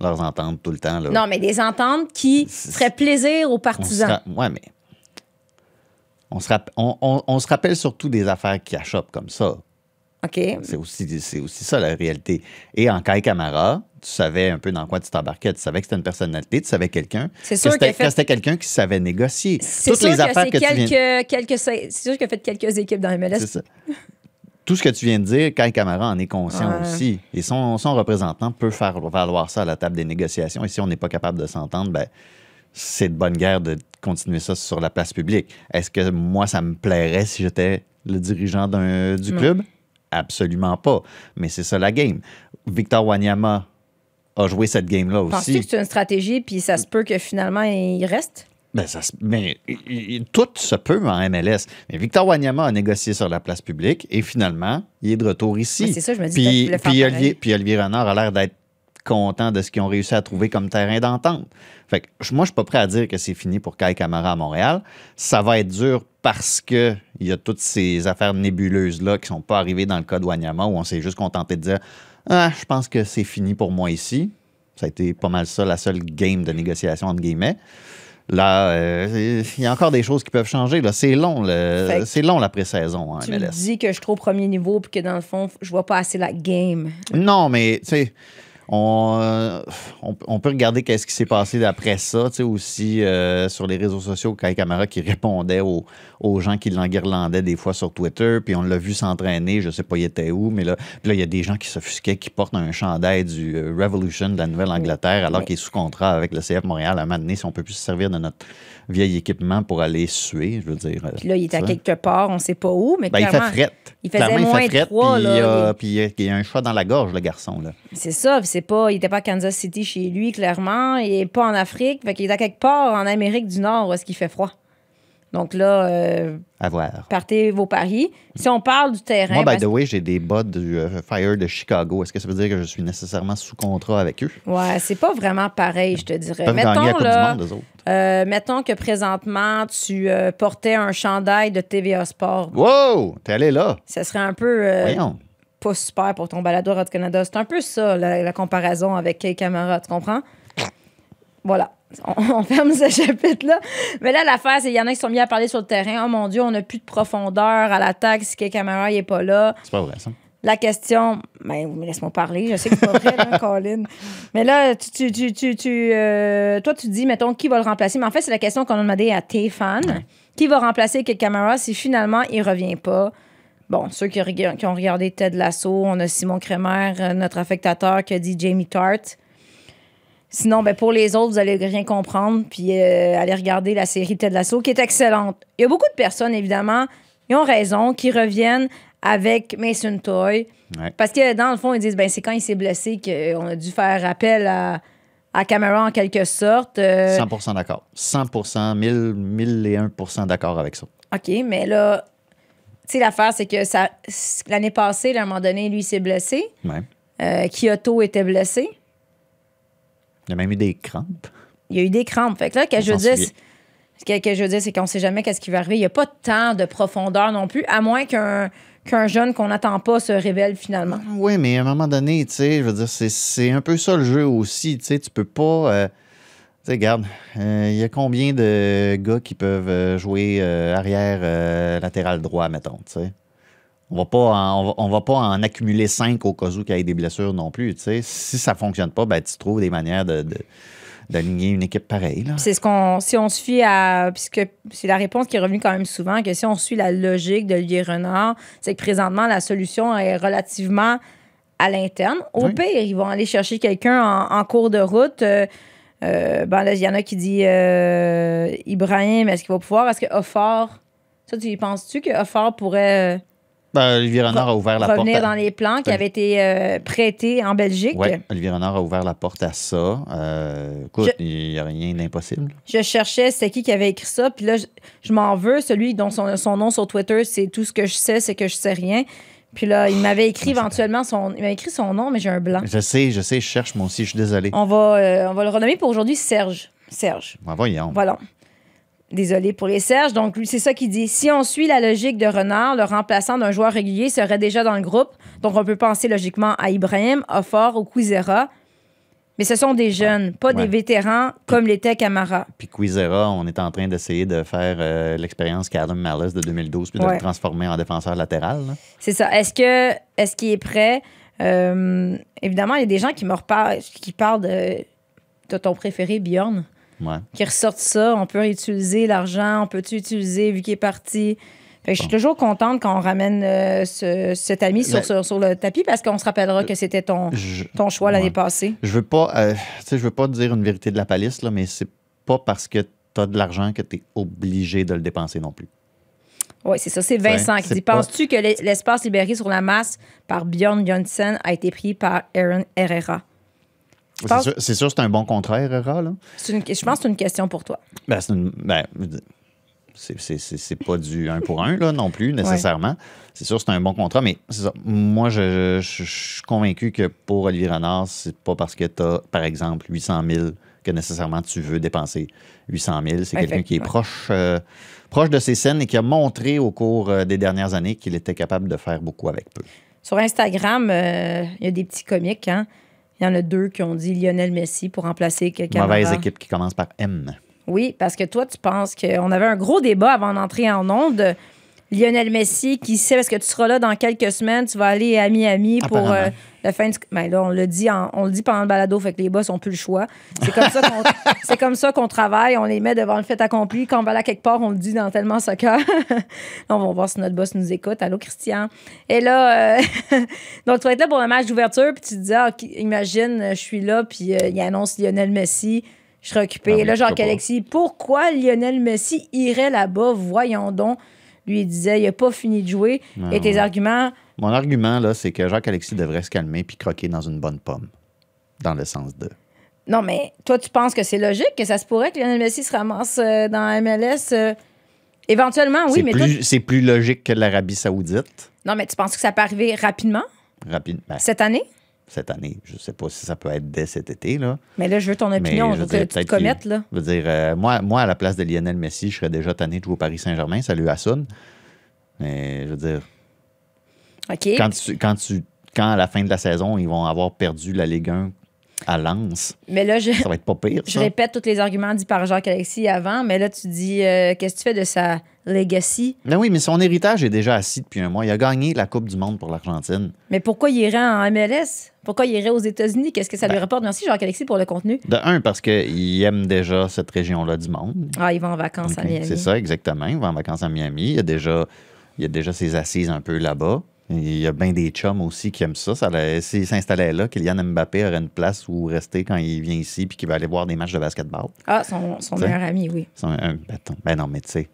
leurs ententes tout le temps. Là. non mais des ententes qui feraient plaisir aux partisans. ra- Ouais, mais. On se, rapp- on, on- on se rappelle surtout des affaires qui achoppent comme ça. C'est aussi, c'est aussi ça la réalité. Et en Kai Camara, tu savais un peu dans quoi tu t'embarquais. Tu savais que c'était une personnalité, tu savais quelqu'un. C'est sûr c'était, fait- que c'était quelqu'un qui savait négocier. C'est Toutes sûr les que affaires que tu viens quelques, c'est sûr qu'il a fait quelques équipes dans MLS. C'est ça. Tout ce que tu viens de dire, Kai Camara en est conscient Ouais. aussi. Et son, son représentant peut faire valoir ça à la table des négociations. Et si on n'est pas capable de s'entendre, ben, c'est de bonne guerre de continuer ça sur la place publique. Est-ce que moi, ça me plairait si j'étais le dirigeant du club? Absolument pas. Mais c'est ça la game. Victor Wanyama a joué cette game-là Penses-tu aussi. que c'est une stratégie, puis ça se peut que finalement, il reste? Ben, ça se- mais il- tout se peut en MLS. Mais Victor Wanyama a négocié sur la place publique et finalement, il est de retour ici. C'est ça, je me dis, Puis, faire puis. Olivier, puis Olivier Renard a l'air d'être content de ce qu'ils ont réussi à trouver comme terrain d'entente. Fait que je- moi, je suis pas prêt à dire que c'est fini pour Kai Camara à Montréal. Ça va être dur parce que il y a toutes ces affaires nébuleuses-là qui sont pas arrivées dans le cas de Wanyama où on s'est juste contenté de dire Ah, je pense que c'est fini pour moi ici. Ça a été pas mal ça, la seule game de négociation, entre guillemets. Là, euh, il y a encore des choses qui peuvent changer. Là. C'est long, le- c'est long la pré-saison en Tu me dis que je suis trop au premier niveau, puis que dans le fond, je vois pas assez la game. Non, mais tu sais, On, euh, on, on peut regarder qu'est-ce qui s'est passé après ça, tu sais, aussi euh, sur les réseaux sociaux, Kai Camara qui répondait aux, aux gens qui l'enguirlandaient des fois sur Twitter, puis on l'a vu s'entraîner, je sais pas il était où, mais là, puis là, il y a des gens qui s'offusquaient, qui portent un chandail du euh, Revolution de la Nouvelle-Angleterre, alors qu'il est sous contrat avec le CF Montréal. À un moment donné, si on peut plus se servir de notre vieil équipement pour aller suer, je veux dire. euh, Puis là, il est à quelque part, on sait pas où, mais Ben, il fait clairement, fret. il faisait moins il fait fret, trois, puis, là, il a, les- puis il y a- un choix dans la gorge, le garçon. Là. c'est ça. C'est pas, il était pas à Kansas City chez lui, clairement. Il est pas en Afrique. Fait qu'il est à quelque part en Amérique du Nord où est-ce qu'il fait froid. Donc là, euh, À voir. partez vos paris. Si on parle du terrain, Moi, by the way, j'ai des bas du euh, Fire de Chicago. Est-ce que ça veut dire que je suis nécessairement sous contrat avec eux? ouais, c'est pas vraiment pareil, je te dirais. Ils gagner la Mettons, Coupe là, du Monde, autres. euh, mettons que présentement, tu portais un chandail de TVA Sport. Wow! T'es allé là? Ça serait un peu Voyons. pas super pour ton balado Radio Canada. C'est un peu ça, la, la comparaison avec Kay Camara, tu comprends? Voilà. On, (laughs) on ferme ce chapitre-là. Mais là, l'affaire, c'est qu'il y en a qui sont mis à parler sur le terrain. Oh mon Dieu, on n'a plus de profondeur à l'attaque si Camara n'est pas là. C'est pas vrai, ça. La question, ben, laisse-moi parler, je sais que c'est pas vrai, là, (laughs) Colin. Mais là, tu, tu, tu, tu, tu, euh, toi, tu dis, mettons, qui va le remplacer? Mais en fait, c'est la question qu'on a demandé à tes fans. Qui va remplacer Camara si finalement il revient pas? Bon, ceux qui, ont regardé Ted Lasso, on a Simon Kremer, euh, notre affectateur, qui a dit Jamie Tart. Sinon, ben, pour les autres, vous allez rien comprendre, puis euh, allez regarder la série Ted Lasso, qui est excellente. Il y a beaucoup de personnes, évidemment, ils ont raison, qui reviennent avec Mason Toy. Ouais. Parce que dans le fond, ils disent ben c'est quand il s'est blessé qu'on a dû faire appel à, à Camara en quelque sorte. Euh, 100% d'accord. 100 1000, 1001% d'accord avec ça. OK, mais là, tu sais, l'affaire, c'est que ça l'année passée, là, à un moment donné, lui, s'est blessé. Ouais. Euh, Kyoto était blessé. Il y a même eu des crampes. Il y a eu des crampes. Fait que là, que je souvient. ce que, que je veux dire, c'est qu'on sait jamais qu'est-ce qui va arriver. Il n'y a pas tant de profondeur non plus, à moins qu'un qu'un jeune qu'on n'attend pas se révèle finalement. Oui, mais à un moment donné, tu sais, je veux dire, c'est- c'est un peu ça le jeu aussi. Tu sais, tu peux pas. euh, tu sais, regarde, euh, il y a combien de gars qui peuvent euh, jouer euh, arrière euh, latéral droit, mettons, tu sais? On va pas en, on va, on va pas en accumuler cinq au cas où qu'il y ait des blessures non plus, tu sais. Si ça fonctionne pas, ben, tu trouves des manières de, de- d'aligner une équipe pareille. C'est ce qu'on, si on se fie à, puisque c'est la réponse qui est revenue quand même souvent, que si on suit la logique d'Olivier Renard, c'est que présentement la solution est relativement à l'interne. Au Oui. pire, ils vont aller chercher quelqu'un en, en cours de route. Euh, euh, ben là, il y en a qui dit euh, Ibrahim, est-ce qu'il va pouvoir? Est-ce que Offort, ça, tu y penses-tu que Offort pourrait Ben, Olivier Renard a ouvert la porte. revenir à- dans les plans qui avaient été euh, prêtés en Belgique? Oui, Olivier Renard a ouvert la porte à ça. Euh, écoute, Je- il n'y a rien d'impossible. Je cherchais c'était qui qui avait écrit ça, puis là, je, je m'en veux. Celui dont son, son nom sur Twitter, c'est tout ce que je sais, c'est que je sais rien. Puis là, il m'avait écrit éventuellement son. Il m'a écrit son nom, mais j'ai un blanc. Je sais, je sais, je cherche moi aussi, je suis désolé. On va, euh, on va le renommer pour aujourd'hui Serge. Serge. Ben, voyons. Voilà. Désolé pour les Serges. Donc, lui, c'est ça qu'il dit. Si on suit la logique de Renard, le remplaçant d'un joueur régulier serait déjà dans le groupe. Donc, on peut penser logiquement à Ibrahim, Offort ou Quizera. Mais ce sont des jeunes, pas Ouais. des vétérans comme l'était Camara. Puis Quizera, on est en train d'essayer de faire euh, l'expérience Callum Malice de 2012 puis de Ouais. le transformer en défenseur latéral. C'est ça. Est-ce que est-ce qu'il est prêt? Euh, évidemment, il y a des gens qui me reparlent, qui parlent de, de ton préféré, Bjorn, Ouais. qui ressortent ça. On peut utiliser l'argent, on peut-tu utiliser vu qu'il est parti? Fait que je suis toujours contente quand on ramène euh, ce- cet ami sur, Ben- sur, sur le tapis parce qu'on se rappellera que c'était ton, Je, ton choix l'année ouais. passée. je veux pas, euh, je veux pas te dire une vérité de la palisse, là, mais c'est pas parce que tu as de l'argent que tu es obligé de le dépenser non plus. Oui, c'est ça. C'est Vincent qui dit pas- Penses-tu que l'es- l'espace libéré sur la masse par Bjorn Johnson a été pris par Aaron Herrera? C'est pense- sûr, c'est sûr, c'est un bon contrat, Herrera, là. Une- je pense que c'est une question pour toi. Ben, c'est une- ben, c'est- pas du un pour un, là, non plus, nécessairement. C'est sûr, c'est un bon contrat, mais c'est ça. Moi, je, je- je suis convaincu que pour Olivier Renard, c'est pas parce que tu as, par exemple, 800 000 que nécessairement tu veux dépenser 800 000. C'est quelqu'un qui est proche, euh, proche de ses scènes et qui a montré au cours euh, des dernières années qu'il était capable de faire beaucoup avec peu. Sur Instagram, euh, il y a des petits comiques. Hein? Il y en a deux qui ont dit Lionel Messi pour remplacer quelqu'un. Mauvaise équipe qui commence par M. Oui, parce que toi, tu penses qu'on avait un gros débat avant d'entrer en onde. Lionel Messi, qui sait, parce que tu seras là dans quelques semaines, tu vas aller à Miami pour euh, La fin du- ben là, on le dit, en- on le dit pendant le balado, fait que les boss ont plus le choix. C'est comme ça qu'on, (laughs) c'est comme ça qu'on travaille. On les met devant le fait accompli. Quand on va là quelque part, on le dit dans tellement soccer. (laughs) on va voir si notre boss nous écoute. Allô, Christian. Et là, euh, (laughs) donc tu vas être là pour le match d'ouverture, puis tu te dis, ah, imagine, je suis là, puis euh, il annonce Lionel Messi. Je serais occupé. Ah oui, Et là, pas. Alexis, pourquoi Lionel Messi irait là-bas? Voyons donc. Lui, il disait, il n'a pas fini de jouer. Et tes arguments, Mon argument, là, c'est que Jacques-Alexis devrait se calmer puis croquer dans une bonne pomme. Dans le sens de. Non, mais toi, tu penses que c'est logique, que ça se pourrait que Lionel Messi se ramasse euh, dans la MLS euh, éventuellement, oui, mais plus, toi- c'est plus logique que l'Arabie Saoudite. Non, mais tu penses que ça peut arriver rapidement, Rapide, ben, cette année? Cette année. Je sais pas si ça peut être dès cet été, là. Mais là, je veux ton opinion, Mais je veux dire, que tu te commettes, là. Je veux dire, euh, moi, moi, à la place de Lionel Messi, je serais déjà tanné de jouer au Paris Saint-Germain. Salut Hassoun. Mais je veux dire, OK. quand, tu, quand, tu, quand à la fin de la saison, ils vont avoir perdu la Ligue 1 à Lens, Mais là, je, ça va être pas pire, je ça. répète tous les arguments dits par Jacques-Alexis avant, mais là, tu dis, euh, qu'est-ce que tu fais de sa legacy? Mais oui, mais son héritage est déjà assis depuis un mois. Il a gagné la Coupe du Monde pour l'Argentine. Mais pourquoi il irait en MLS? Pourquoi il irait aux États-Unis? Qu'est-ce que ça lui rapporte? Merci, Jacques-Alexis, pour le contenu. De un, parce qu'il aime déjà cette région-là du monde. Ah, il va en vacances à Miami. C'est ça, exactement. Il va en vacances à Miami. Il y a déjà, il y a déjà ses assises un peu là-bas. Il y a bien des chums aussi qui aiment ça. ça S'il s'installait là, Kylian Mbappé aurait une place où rester quand il vient ici puis qu'il va aller voir des matchs de basketball. Ah, son, son meilleur ami, oui. C'est un, bâton. Ben non, mais tu sais.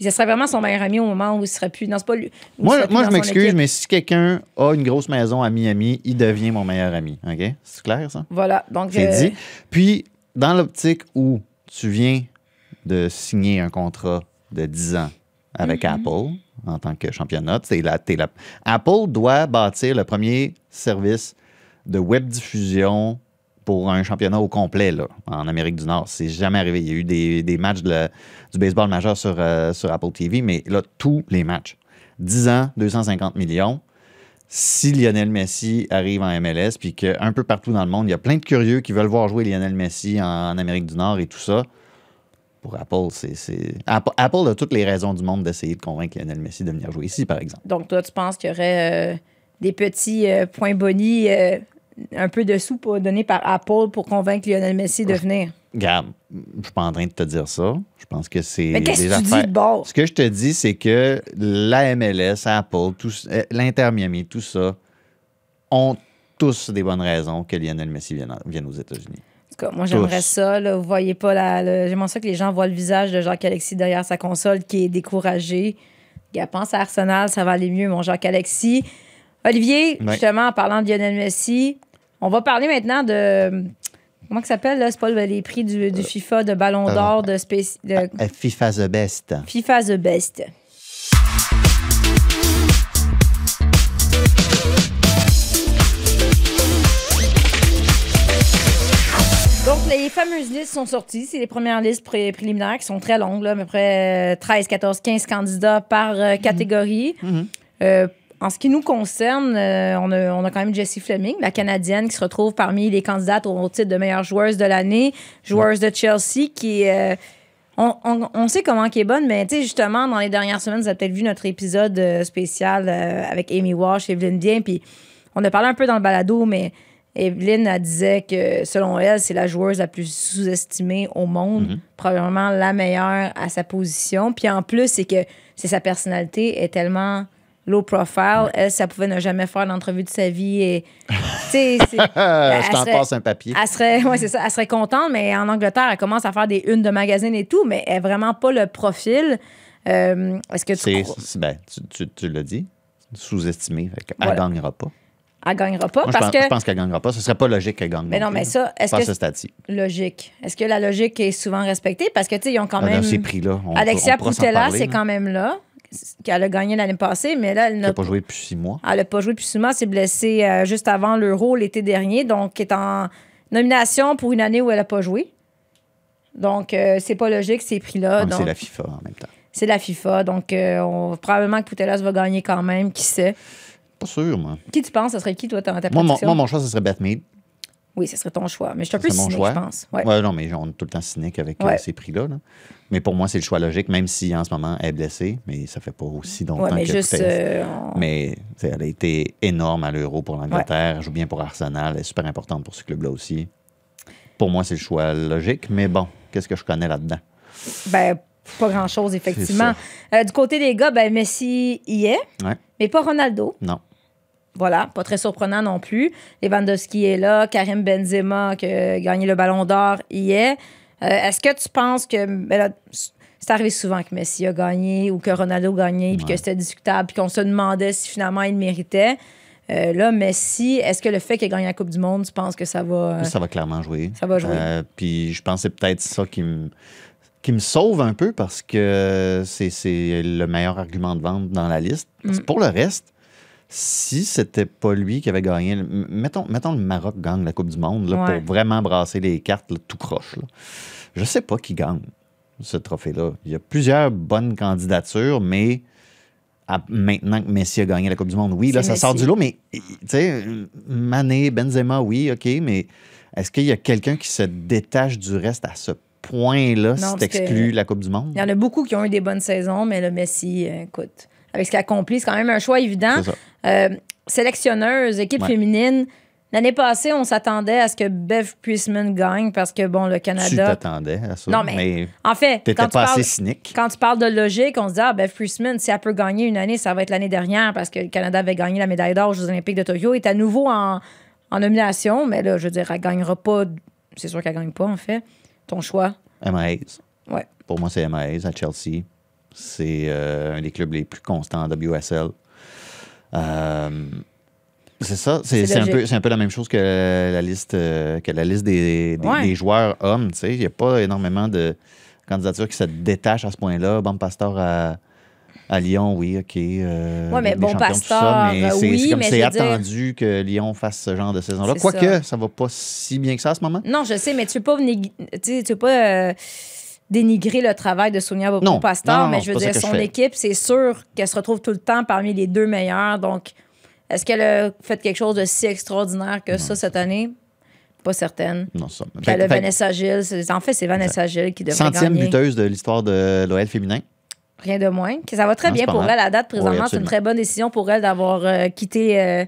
Ce serait vraiment son meilleur ami au moment où il serait plus. Non, c'est pas lui. Moi, moi je son m'excuse, mais si quelqu'un a une grosse maison à Miami, il devient mon meilleur ami. OK? C'est clair, ça? Voilà. Donc, C'est euh, dit. Puis, dans l'optique où tu viens de signer un contrat de 10 ans avec Mhm. Apple en tant que championnat, la, la- Apple doit bâtir le premier service de web diffusion pour un championnat au complet là, en Amérique du Nord. C'est jamais arrivé. Il y a eu des, des matchs de la- du baseball majeur sur, euh, sur Apple TV, mais là, tous les matchs. 10 ans, 250 millions si Lionel Messi arrive en MLS, puis qu'un peu partout dans le monde, il y a plein de curieux qui veulent voir jouer Lionel Messi en, en Amérique du Nord et tout ça, pour Apple, c'est. Apple, Apple a toutes les raisons du monde d'essayer de convaincre Lionel Messi de venir jouer ici, par exemple. donc, toi, tu penses qu'il y aurait euh, des petits euh, points bonus, euh, un peu de sous donnés par Apple pour convaincre Lionel Messi de venir? Regarde, je suis pas en train de te dire ça. Je pense que c'est. Mais qu'est-ce que tu dis de bord? Ce que je te dis, c'est que la MLS, Apple, l'Inter Miami, tout ça, ont tous des bonnes raisons que Lionel Messi vienne, en- vienne aux États-Unis. En tout cas, moi, j'aimerais ça. Là, vous voyez pas la. J'aimerais ça que les gens voient le visage de Jacques-Alexis derrière sa console qui est découragé. Il pense à Arsenal, ça va aller mieux, mon Jacques-Alexis. Olivier, Ouais. justement, en parlant de Lionel Messi, on va parler maintenant de. Comment ça s'appelle, là? C'est pas le- les prix du, du FIFA de Ballon euh, d'Or, de, de Euh, FIFA the best. FIFA The Best. Les fameuses listes sont sorties. C'est les premières listes pré- préliminaires qui sont très longues, là, à peu près euh, 13, 14, 15 candidats par euh, catégorie. Euh, en ce qui nous concerne, euh, on, a, on a quand même Jessie Fleming, la Canadienne, qui se retrouve parmi les candidates au titre de meilleure joueuse de l'année, joueuse de Chelsea, qui euh, on, on- on sait comment qui est bonne, mais tu sais, justement, dans les dernières semaines, vous avez peut-être vu notre épisode spécial euh, avec Amy Walsh et Evelyn Bien, puis on a parlé un peu dans le balado, mais Evelyn elle disait que selon elle, c'est la joueuse la plus sous-estimée au monde, probablement la meilleure à sa position. Puis en plus, c'est que c'est sa personnalité est tellement low profile. Elle, ça pouvait ne jamais faire l'entrevue de sa vie. Et, (laughs) je elle t'en passe un papier. elle serait, ouais, c'est ça, elle serait contente, mais en Angleterre, elle commence à faire des unes de magazines et tout, mais elle n'a vraiment pas le profil. Euh, Est-ce que tu C'est, crois- ben, tu, tu- tu l'as dit, sous-estimé. Fait qu'elle Voilà. gagnera pas. Elle gagnera pas? Moi, je parce pense, que, je pense qu'elle gagnera pas. Ce serait pas logique qu'elle gagne. Mais non, plus, mais ça, est-ce que ce logique? Est-ce que la logique est souvent respectée? Parce que, tu sais, ils ont quand Ah, même. Dans ces prix-là, Alexia Poutella, c'est quand même là, qu'elle a gagné l'année passée, mais là, elle Elle n'a pas joué depuis six mois. Elle n'a pas joué depuis souvent, s'est blessée euh, juste avant l'Euro l'été dernier, donc elle est en nomination pour une année où elle n'a pas joué. Donc, euh, c'est pas logique, ces prix-là. C'est la FIFA en même temps. c'est la FIFA, donc euh, on- probablement que Poutelas va gagner quand même, qui sait? Pas sûr, moi. Qui tu penses, ce serait qui, toi, ta, ta Moi mon, moi, mon choix, ce serait Beth Mead. Oui, ce serait ton choix. Mais je suis un peu cynique, choix. je pense. Ouais. Ouais, non, mais on est tout le temps cynique avec euh, ces prix-là. là. Mais pour moi, c'est le choix logique, même si en ce moment, elle est blessée, mais ça fait pas aussi longtemps Ouais, mais que juste. Euh, on- Mais elle a été énorme à l'Euro pour l'Angleterre. Elle joue bien pour Arsenal. Elle est super importante pour ce club-là aussi. Pour moi, c'est le choix logique. Mais bon, qu'est-ce que je connais là-dedans? Ben, pas grand-chose, effectivement. Euh, du côté des gars, ben, Messi y est, Ouais. mais pas Ronaldo. Non. Voilà, pas très surprenant non plus. Lewandowski est là, Karim Benzema qui a gagné le Ballon d'Or y est. Euh, Est-ce que tu penses que ben là, c'est arrivé souvent que Messi a gagné ou que Ronaldo a gagné puis que c'était discutable puis qu'on se demandait si finalement il le méritait. Euh, là, Messi, est-ce que le fait qu'il ait gagné la Coupe du Monde, tu penses que ça va euh, Ça va clairement jouer. Ça va jouer? Euh, puis je pense que c'est peut-être ça qui me, qui me sauve un peu parce que c'est, le meilleur argument de vente dans la liste. Parce Mm. pour le reste, si c'était pas lui qui avait gagné, mettons, mettons le Maroc gagne la Coupe du Monde là, Ouais. pour vraiment brasser les cartes là, tout croche. Là. Je sais pas qui gagne ce trophée-là. Il y a plusieurs bonnes candidatures, mais à- maintenant que Messi a gagné la Coupe du Monde, oui, là, ça sort du lot, mais tu sais, Mané, Benzema, oui, OK, mais est-ce qu'il y a quelqu'un qui se détache du reste à ce point-là si tu la Coupe du Monde? Il y en a beaucoup qui ont eu des bonnes saisons, mais le Messi, euh, écoute, avec ce qu'il accomplit, c'est quand même un choix évident. Euh, sélectionneuse, équipe Ouais. féminine. L'année passée, on s'attendait à ce que Bev Priestman gagne parce que, bon, le Tu Canada. t'attendais à ça, Non, mais- mais En fait, t'étais quand tu, parles, assez cynique. quand tu parles de logique, on se dit, ah, Bev Priestman, si elle peut gagner une année, ça va être l'année dernière parce que le Canada avait gagné la médaille d'or aux Jeux Olympiques de Tokyo. Est à nouveau en, en nomination, mais là, je veux dire, elle gagnera pas. C'est sûr qu'elle gagne pas, en fait. Ton choix? Emma Hayes. Ouais. Pour moi, c'est Emma Hayes à Chelsea. C'est euh, un des clubs les plus constants en WSL. Euh, c'est ça. C'est un, peu- c'est un peu la même chose que la liste, euh, que la liste des, des- Ouais. des joueurs hommes. Il n'y a pas énormément de candidatures qui se détachent à ce point-là. Bon, Pasteur à, à Lyon, oui, OK. euh, Ouais, mais bon, Pasteur, ça, mais c'est oui, c'est comme mais c'est dire- attendu que Lyon fasse ce genre de saison-là. Quoique, ça. ça va pas si bien que ça à ce moment. Non, je sais, mais tu peux pas, tu peux pas euh, dénigrer le travail de Sonia. Bobo Pasteur, Non, non, mais je veux dire, son équipe, c'est sûr qu'elle se retrouve tout le temps parmi les deux meilleurs. Donc, est-ce qu'elle a fait quelque chose de si extraordinaire que ça cette année? Pas certaine. Non, ça. Puis Fait- elle a fait- Vanessa Gilles. En fait, c'est Vanessa Gilles qui devrait Centième gagner. buteuse de l'histoire de l'OL féminin. Rien de moins. Que ça va très Non, bien pour mal. elle à date. Présentement, Oui, c'est une très bonne décision pour elle d'avoir euh, quitté euh,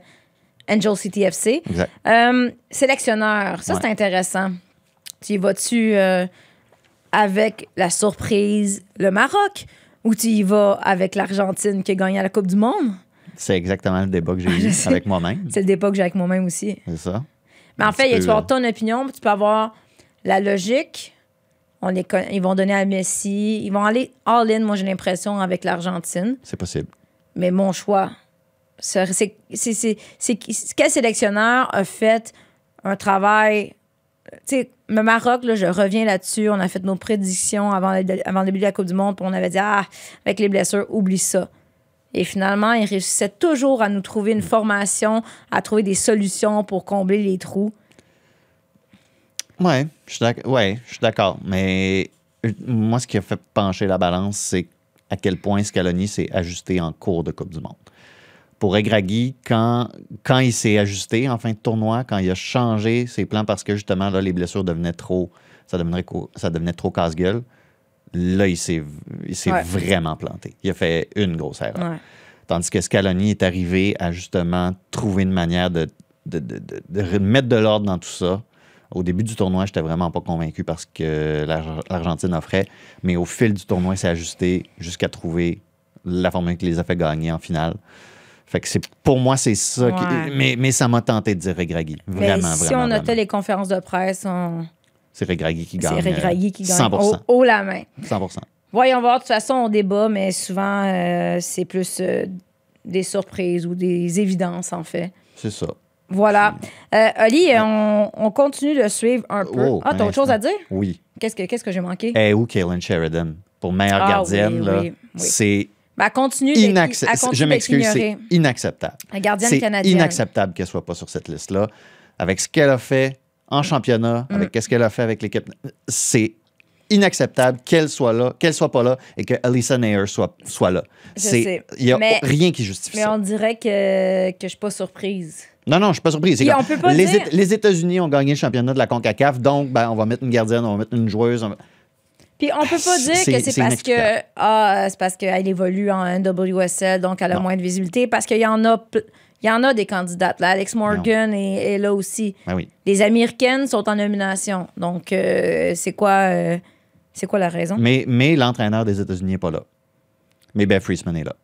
Angel City FC. Exact. Euh, sélectionneur, ça Ouais. c'est intéressant. Tu y vas-tu avec la surprise le Maroc? Ou tu y vas avec l'Argentine qui a gagné la Coupe du Monde? C'est exactement le débat que j'ai (laughs) eu avec moi-même. C'est le débat que j'ai avec moi-même aussi. C'est ça. Mais en fait, tu peu, peux avoir ton opinion, puis tu peux avoir la logique. On les ils vont donner à Messi. Ils vont aller all-in, moi j'ai l'impression, avec l'Argentine. C'est possible. Mais mon choix, c'est quel sélectionneur a fait un travail. Tu sais, le Maroc, là, je reviens là-dessus. On a fait nos prédictions avant le, avant le début de la Coupe du Monde, puis on avait dit, ah, avec les blessures, oublie ça. Et finalement, ils réussissaient toujours à nous trouver une formation, à trouver des solutions pour combler les trous. Ouais, je suis ouais, d'accord. Mais euh, moi, ce qui a fait pencher la balance, c'est à quel point Scaloni s'est ajusté en cours de Coupe du Monde. Pour Egragui, quand, quand il s'est ajusté en fin de tournoi, quand il a changé ses plans parce que justement, là, les blessures devenaient trop. Ça devenait, ça devenait trop casse-gueule. Là, il s'est Ouais. vraiment planté. Il a fait une grosse erreur. Ouais. Tandis que Scaloni est arrivé à justement trouver une manière de- de- de mettre de l'ordre dans tout ça. Au début du tournoi, j'étais vraiment pas convaincu parce que l'Ar- l'Argentine offrait. Mais au fil du tournoi, il s'est ajusté jusqu'à trouver la formule qui les a fait gagner en finale. Fait que c'est pour moi, c'est ça. qui- mais, mais ça m'a tenté de dire Regragui. Mais Vraiment, si vraiment. on notait vraiment. les conférences de presse, on... C'est Regragui qui c'est gagne. Regragui euh, qui gagne 100 haut, haut la main. 100% Voyons voir, de toute façon, on débat, mais souvent, euh, c'est plus euh, des surprises ou des évidences, en fait. C'est ça. Voilà. Euh, Oli, on, on continue de suivre un peu. Oh, ah, t'as autre chose à dire? Oui. Qu'est-ce que, qu'est-ce que j'ai manqué? Et où Kaylin Sheridan? Pour meilleure Ah, gardienne, oui, là, oui, oui. c'est Ben, continue continue Je m'excuse, c'est inacceptable. La gardienne C'est canadienne. inacceptable qu'elle soit pas sur cette liste-là. Avec ce qu'elle a fait en championnat, Mm. avec ce qu'elle a fait avec l'équipe, c'est inacceptable qu'elle soit là, qu'elle soit pas là et que Alisa Nair soit, soit là. Je C'est- sais. Il n'y a Mais- rien qui justifie Mais ça. on dirait que, que je suis pas surprise. Non, non, je suis pas surpris. C'est Puis comme- on peut pas les, dire- Éta- les États-Unis ont gagné le championnat de la CONCACAF, donc ben, on va mettre une gardienne, on va mettre une joueuse. on va- Puis on peut pas dire C'est- que c'est c'est parce que inexplicable. ah, c'est parce qu'elle évolue en NWSL, donc elle a Non. moins de visibilité, parce qu'il y en a pl- il y en a des candidates. Là. Alex Morgan est, est là aussi. Ben oui. Les Américaines sont en nomination. Donc, euh, c'est quoi, euh, c'est quoi la raison? Mais, mais l'entraîneur des États-Unis n'est pas là. Mais Beth Friesman est là.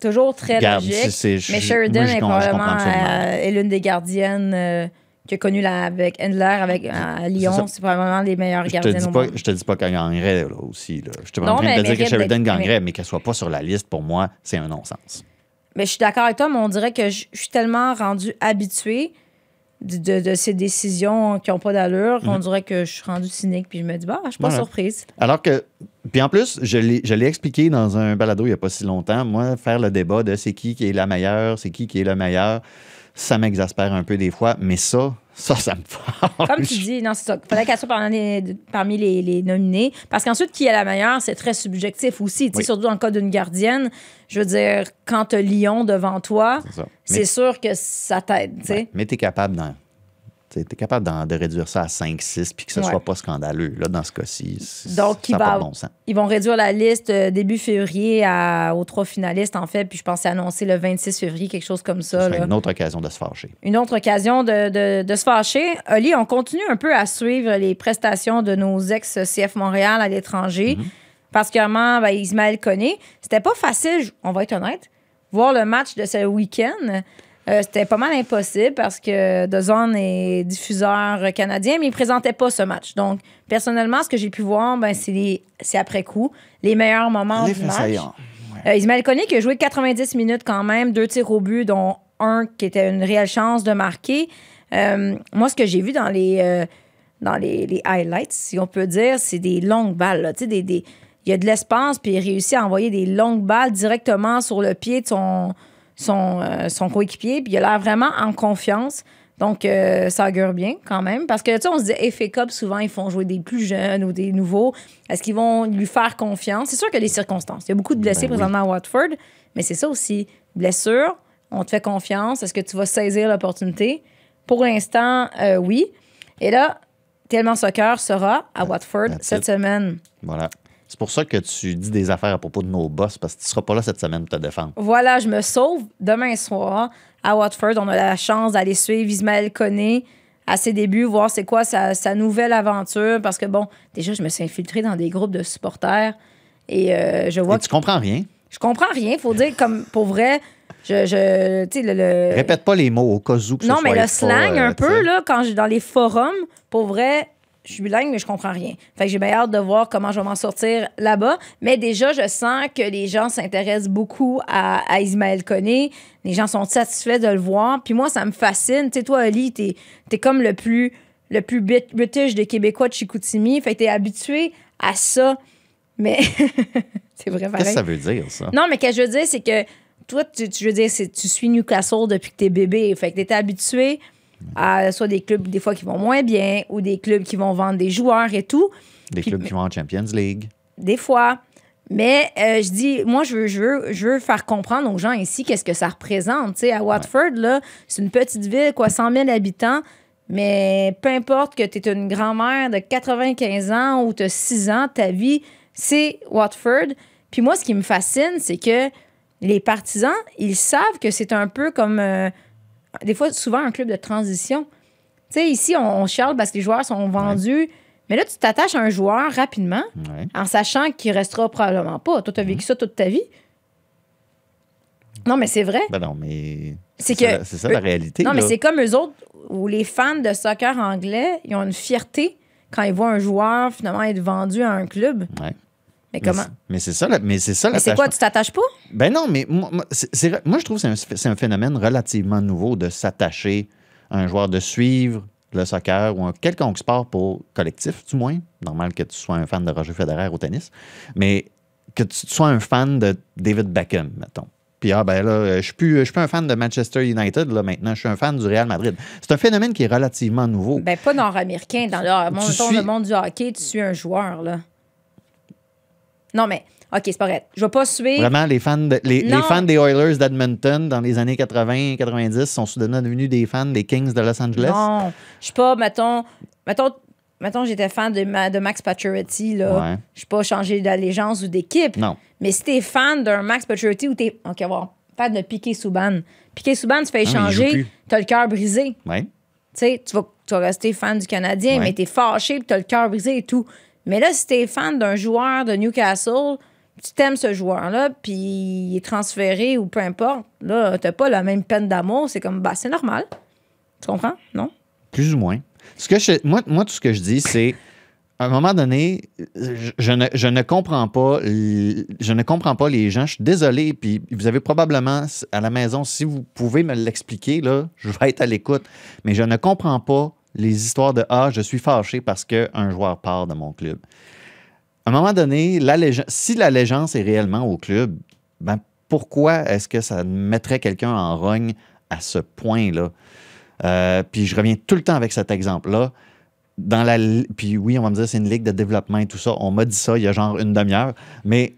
Toujours très logique. mais Sheridan moi, est probablement euh, est l'une des gardiennes euh, qui a connu la, avec Endler avec, à ça. Lyon. C'est probablement les meilleures Je te, gardiennes dis au pas, monde. je te dis pas qu'elle gagnerait là, aussi. Là. Je te pas en train de te dire que Sheridan gagnerait, mais qu'elle soit pas sur la liste, pour moi, c'est un non-sens. Mais je suis d'accord avec toi, mais on dirait que je, je suis tellement rendue habituée de, de- de ces décisions qui n'ont pas d'allure qu'on dirait que je suis rendue cynique puis je me dis, bah, je suis pas Mhm. Voilà. surprise. Alors que, puis en plus, je l'ai je l'ai expliqué dans un balado il n'y a pas si longtemps. Moi, faire le débat de c'est qui qui est la meilleure, c'est qui qui est le meilleur, ça m'exaspère un peu des fois, mais ça, ça, ça me fâche. Comme tu dis, non, c'est ça. Il fallait qu'elle soit parmi les, parmi les, les nominés. Parce qu'ensuite, qui est la meilleure, c'est très subjectif aussi. Oui. Surtout dans le cas d'une gardienne. Je veux dire, quand tu as Lyon devant toi, C'est sûr que ça t'aide. Ouais, mais tu es capable d'en- tu es capable de réduire ça à 5-6 puis que ce Ouais. soit pas scandaleux. Là, dans ce cas-ci, Donc, ça il pas de bon sens. Ils vont réduire la liste euh, début février à- aux trois finalistes, en fait. Puis je c'est annoncé le 26 février, quelque chose comme ça. là. une autre occasion de se fâcher. une autre occasion de, de- de se fâcher. Oli, on continue un peu à suivre les prestations de nos ex-CF Montréal à l'étranger, particulièrement ben, Ismaël Koné. C'était pas facile, on va être honnête, voir le match de ce week-end. Euh, C'était pas mal impossible parce que DAZN est diffuseur canadien, mais il présentait pas ce match. Donc, personnellement, ce que j'ai pu voir, ben, c'est les- c'est après coup, les meilleurs moments Les du match. saillants. Euh, Ismaël Koné qui a joué 90 minutes quand même, deux tirs au but, dont un qui était une réelle chance de marquer. Euh, moi, ce que j'ai vu dans les, euh, dans les, les highlights, si on peut dire, c'est des longues balles. là. Tu sais, des, des- il y a de l'espace, puis il réussit à envoyer des longues balles directement sur le pied de son, son, euh, son coéquipier, puis il a l'air vraiment en confiance. Donc, euh, ça augure bien quand même. Parce que, tu sais, on se dit, FA Cup, souvent, ils font jouer des plus jeunes ou des nouveaux. Est-ce qu'ils vont lui faire confiance? C'est sûr qu'il y a des circonstances. Il y a beaucoup de blessés Ben oui. présentement à Watford, mais c'est ça aussi. Blessure, on te fait confiance. Est-ce que tu vas saisir l'opportunité? Pour l'instant, euh, oui. Et là, Tellement Soccer sera à Watford That's cette it. semaine. Voilà. C'est pour ça que tu dis des affaires à propos de nos boss, parce que tu ne seras pas là cette semaine pour te défendre. Voilà, je me sauve demain soir à Watford. On a la chance d'aller suivre Ismaël Koné à ses débuts, voir c'est quoi sa, sa nouvelle aventure. Parce que, bon, déjà, je me suis infiltrée dans des groupes de supporters et euh, je vois Et que tu comprends rien. je comprends rien. faut dire, comme pour vrai, je. je tu sais, le, le- Répète pas les mots au cas où que non, ce mais soit le pas, slang, euh, un tu peu, là, quand j'ai dans les forums, pour vrai, je suis bilingue, mais je comprends rien. Fait que j'ai bien hâte de voir comment je vais m'en sortir là-bas. Mais déjà, je sens que les gens s'intéressent beaucoup à, à Ismaël Koné. Les gens sont satisfaits de le voir. Puis moi, ça me fascine. Tu sais, toi, Ali, t'es es comme le plus, le plus british des Québécois de Chicoutimi. Fait que t'es habitué à ça. Mais (laughs) c'est vrai, Qu'est-ce que ça veut dire, ça? Non, mais ce que je veux dire, c'est que toi, tu, tu- veux dire, c'est- tu suis Newcastle depuis que t'es bébé. Fait que t'es habitué à soit des clubs des fois qui vont moins bien ou des clubs qui vont vendre des joueurs et tout. Des Puis- clubs qui vont en Champions League. Des fois. Mais euh, je dis, moi, je veux, je, veux, je veux faire comprendre aux gens ici qu'est-ce que ça représente. Sais, à Watford, là, c'est une petite ville, quoi, 100 000 habitants. Mais peu importe que tu es une grand-mère de 95 ans ou tu as 6 ans, ta vie, c'est Watford. Puis moi, ce qui me fascine, c'est que les partisans, ils savent que c'est un peu comme, euh, des fois, souvent un club de transition. Tu sais, ici, on, on chiale parce que les joueurs sont vendus. Mais là, tu t'attaches à un joueur rapidement Ouais. en sachant qu'il restera probablement pas. Toi, tu as vécu ça toute ta vie. Non, mais c'est vrai. Ben non, mais. C'est ça que- la- C'est ça la eux- réalité. Non, mais c'est comme eux autres, où les fans de soccer anglais, ils ont une fierté quand ils voient un joueur finalement être vendu à un club. Ouais. Mais comment? Mais c'est ça, mais c'est ça Mais c'est quoi, tu t'attaches pas? Ben non, mais moi, moi, je trouve que c'est un, phénomène relativement nouveau de s'attacher à un joueur, de suivre le soccer ou un quelconque sport pour collectif, du moins. Normal que tu sois un fan de Roger Federer au tennis, mais que tu sois un fan de David Beckham, mettons. Puis, ah, ben là, je suis plus, je suis plus un fan de Manchester United, là, maintenant. Je suis un fan du Real Madrid. C'est un phénomène qui est relativement nouveau. Ben, pas nord-américain. Dans le, monde, suis- le monde du hockey, tu suis un joueur, là. Non, mais, OK, c'est pas vrai. Je vais pas suivre. Vraiment, les fans, de- les, fans des Oilers d'Edmonton dans les années 80-90 sont soudainement devenus des fans des Kings de Los Angeles. Non, je suis pas, mettons, mettons, mettons j'étais fan de, Ma- de Max Pacioretty, là. Ouais. Je suis pas changé d'allégeance ou d'équipe. Non. Mais si t'es fan d'un Max Pacioretty ou t'es, OK, on va voir, fan de Piqué Souban. Piqué Souban, tu fais échanger, t'as le cœur brisé. Ouais. Tu sais, tu vas, tu vas rester fan du Canadien, Ouais. mais t'es fâché t'as le cœur brisé et tout. Mais là, si t'es fan d'un joueur de Newcastle, tu t'aimes ce joueur-là, puis il est transféré ou peu importe, là, t'as pas la même peine d'amour. C'est comme, bah, c'est normal. Tu comprends? Non? Plus ou moins. Ce que moi, moi, tout ce que je dis, c'est à un moment donné, je, je ne, je ne comprends pas, je ne comprends pas les gens. Je suis désolé, puis vous avez probablement à la maison, si vous pouvez me l'expliquer, là, je vais être à l'écoute. Mais je ne comprends pas les histoires de Ah, je suis fâché parce qu'un joueur part de mon club. À un moment donné, si l'allégeance est réellement au club, ben pourquoi est-ce que ça mettrait quelqu'un en rogne à ce point-là? Euh, puis je reviens tout le temps avec cet exemple-là. Dans la, puis oui, on va me dire c'est une ligue de développement et tout ça. On m'a dit ça il y a genre une demi-heure. Mais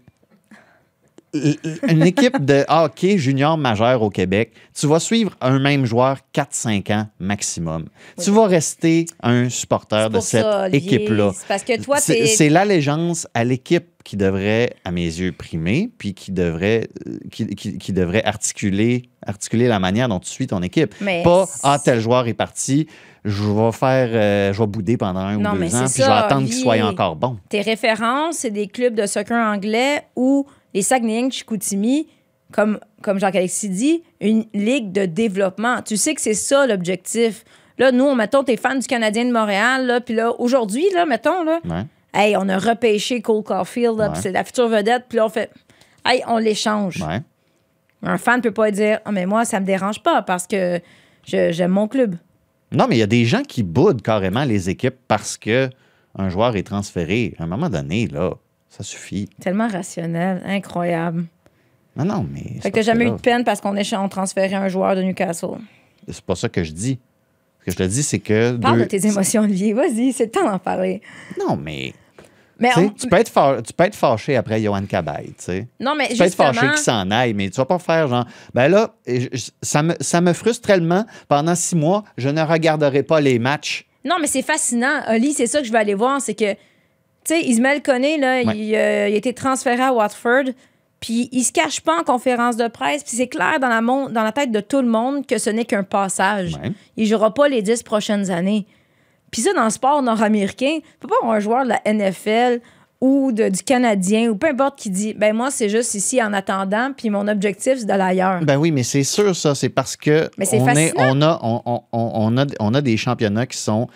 une équipe de hockey junior majeur au Québec, tu vas suivre un même joueur 4-5 ans maximum. Tu vas rester un supporter de cette équipe-là. C'est parce que toi, C'est t'es- c'est l'allégeance à l'équipe qui devrait, à mes yeux, primer, puis qui devrait, euh, qui, qui- qui devrait articuler, articuler la manière dont tu suis ton équipe. Mais Pas, ah, tel joueur est parti, je vais faire, euh, je vais bouder pendant un Non, ou mais deux ans, puis je vais attendre qu'il soit encore bon. Tes références, c'est des clubs de soccer anglais ou les Saguenayens de Chicoutimi, comme, comme Jacques-Alexis dit, une ligue de développement. Tu sais que c'est ça l'objectif. Là, nous, on, mettons, t'es fan du Canadien de Montréal, là, puis là, aujourd'hui, là, mettons, là, Ouais. hey, on a repêché Cole Caulfield, Ouais. puis c'est la future vedette, puis là, on fait, hey, on l'échange. Ouais. Un fan peut pas dire, ah, mais moi, ça me dérange pas parce que j'aime mon club. Non, mais il y a des gens qui boudent carrément les équipes parce que un joueur est transféré. À un moment donné, là, ça suffit. Tellement rationnel, incroyable. Non, non, mais. Fait que t'as jamais eu de peine parce qu'on on transférait un joueur de Newcastle. C'est pas ça que je dis. Ce que je te dis, c'est que. Parle deux- de tes émotions, Olivier. Vas-y, c'est le temps d'en parler. Non, mais. Mais tu sais, on- tu, peux être fâ- tu peux être fâché après Johan Cabaye, tu sais. non, mais Tu peux être fâché qu'il s'en aille, mais tu vas pas faire genre, ben là, je- ça me, ça me frustre tellement. Pendant six mois, je ne regarderai pas les matchs. non, mais c'est fascinant. Oli, c'est ça que je veux aller voir, c'est que, tu sais, Ismaël Koné, là, Ouais. il, euh, il a été transféré à Watford, puis il se cache pas en conférence de presse, puis c'est clair dans la, mon- dans la tête de tout le monde que ce n'est qu'un passage. Ouais. Il jouera pas les dix prochaines années. Puis ça, dans le sport nord-américain, tu peux pas avoir un joueur de la NFL ou de- du Canadien ou peu importe qui dit ben moi c'est juste ici en attendant puis mon objectif c'est d'aller ailleurs. Ben oui, mais c'est sûr, ça. C'est parce que Mais c'est on, est, fascinant. on, a, on, on- on- on a, on a des championnats qui sont,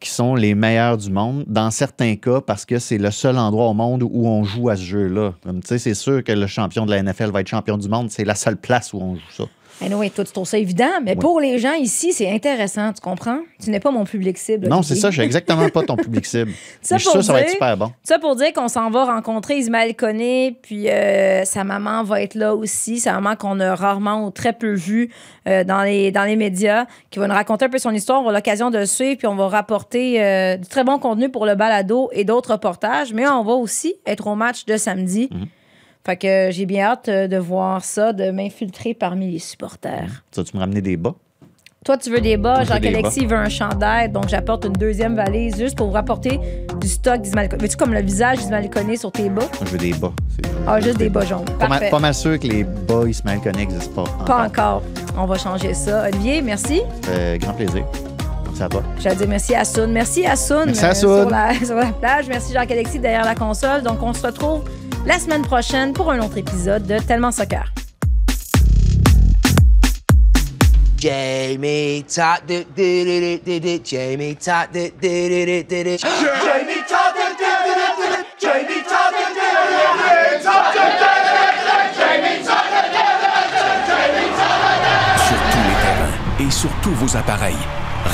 qui sont les meilleurs du monde, dans certains cas, parce que c'est le seul endroit au monde où on joue à ce jeu-là. C'est sûr que le champion de la NFL va être champion du monde. C'est la seule place où on joue ça. Anyway, toi, tu trouves ça évident, mais pour les gens ici, c'est intéressant, tu comprends? Tu n'es pas mon public cible. Non, c'est ça. Je suis exactement pas ton (laughs) public cible. Ça Mais je suis pour sûr que ça va être dire- super bon. Ça pour dire qu'on s'en va rencontrer Ismaël Koné, puis euh, sa maman va être là aussi. Sa maman qu'on a rarement ou très peu vue euh, dans, les, dans les médias, qui va nous raconter un peu son histoire. On aura l'occasion de le suivre, puis on va rapporter euh, du très bon contenu pour le balado et d'autres reportages. Mais on va aussi être au match de samedi. Mhm. Fait que j'ai bien hâte euh, de voir ça, de m'infiltrer parmi les supporters. Tu vas-tu me ramener des bas? Toi, tu veux des bas, Jacques-Alexis veut un chandail, donc j'apporte une deuxième valise juste pour vous rapporter du stock d'Ismaël. Veux-tu comme le visage d'Ismaël Koné sur tes bas? Moi, je veux des bas. C'est- Ah, juste des bas jaunes. Pas mal, pas mal sûr que les bas Ismaël Koné n'existent pas. Pas encore. On va changer ça. Olivier, merci. Euh, grand plaisir. Merci à toi. J'allais dire merci à Soun. Merci à Soun. Merci à euh, Soun. sur, la, sur la plage. Merci Jacques-Alexis derrière la console. Donc, on se retrouve la semaine prochaine pour un autre épisode de Tellement Soccer. Jamie do do do do do. Jamie do do do do do. Jamie Tot, do do do do do. Jamie Tot, do do do Sur tous les terrains et sur tous vos appareils.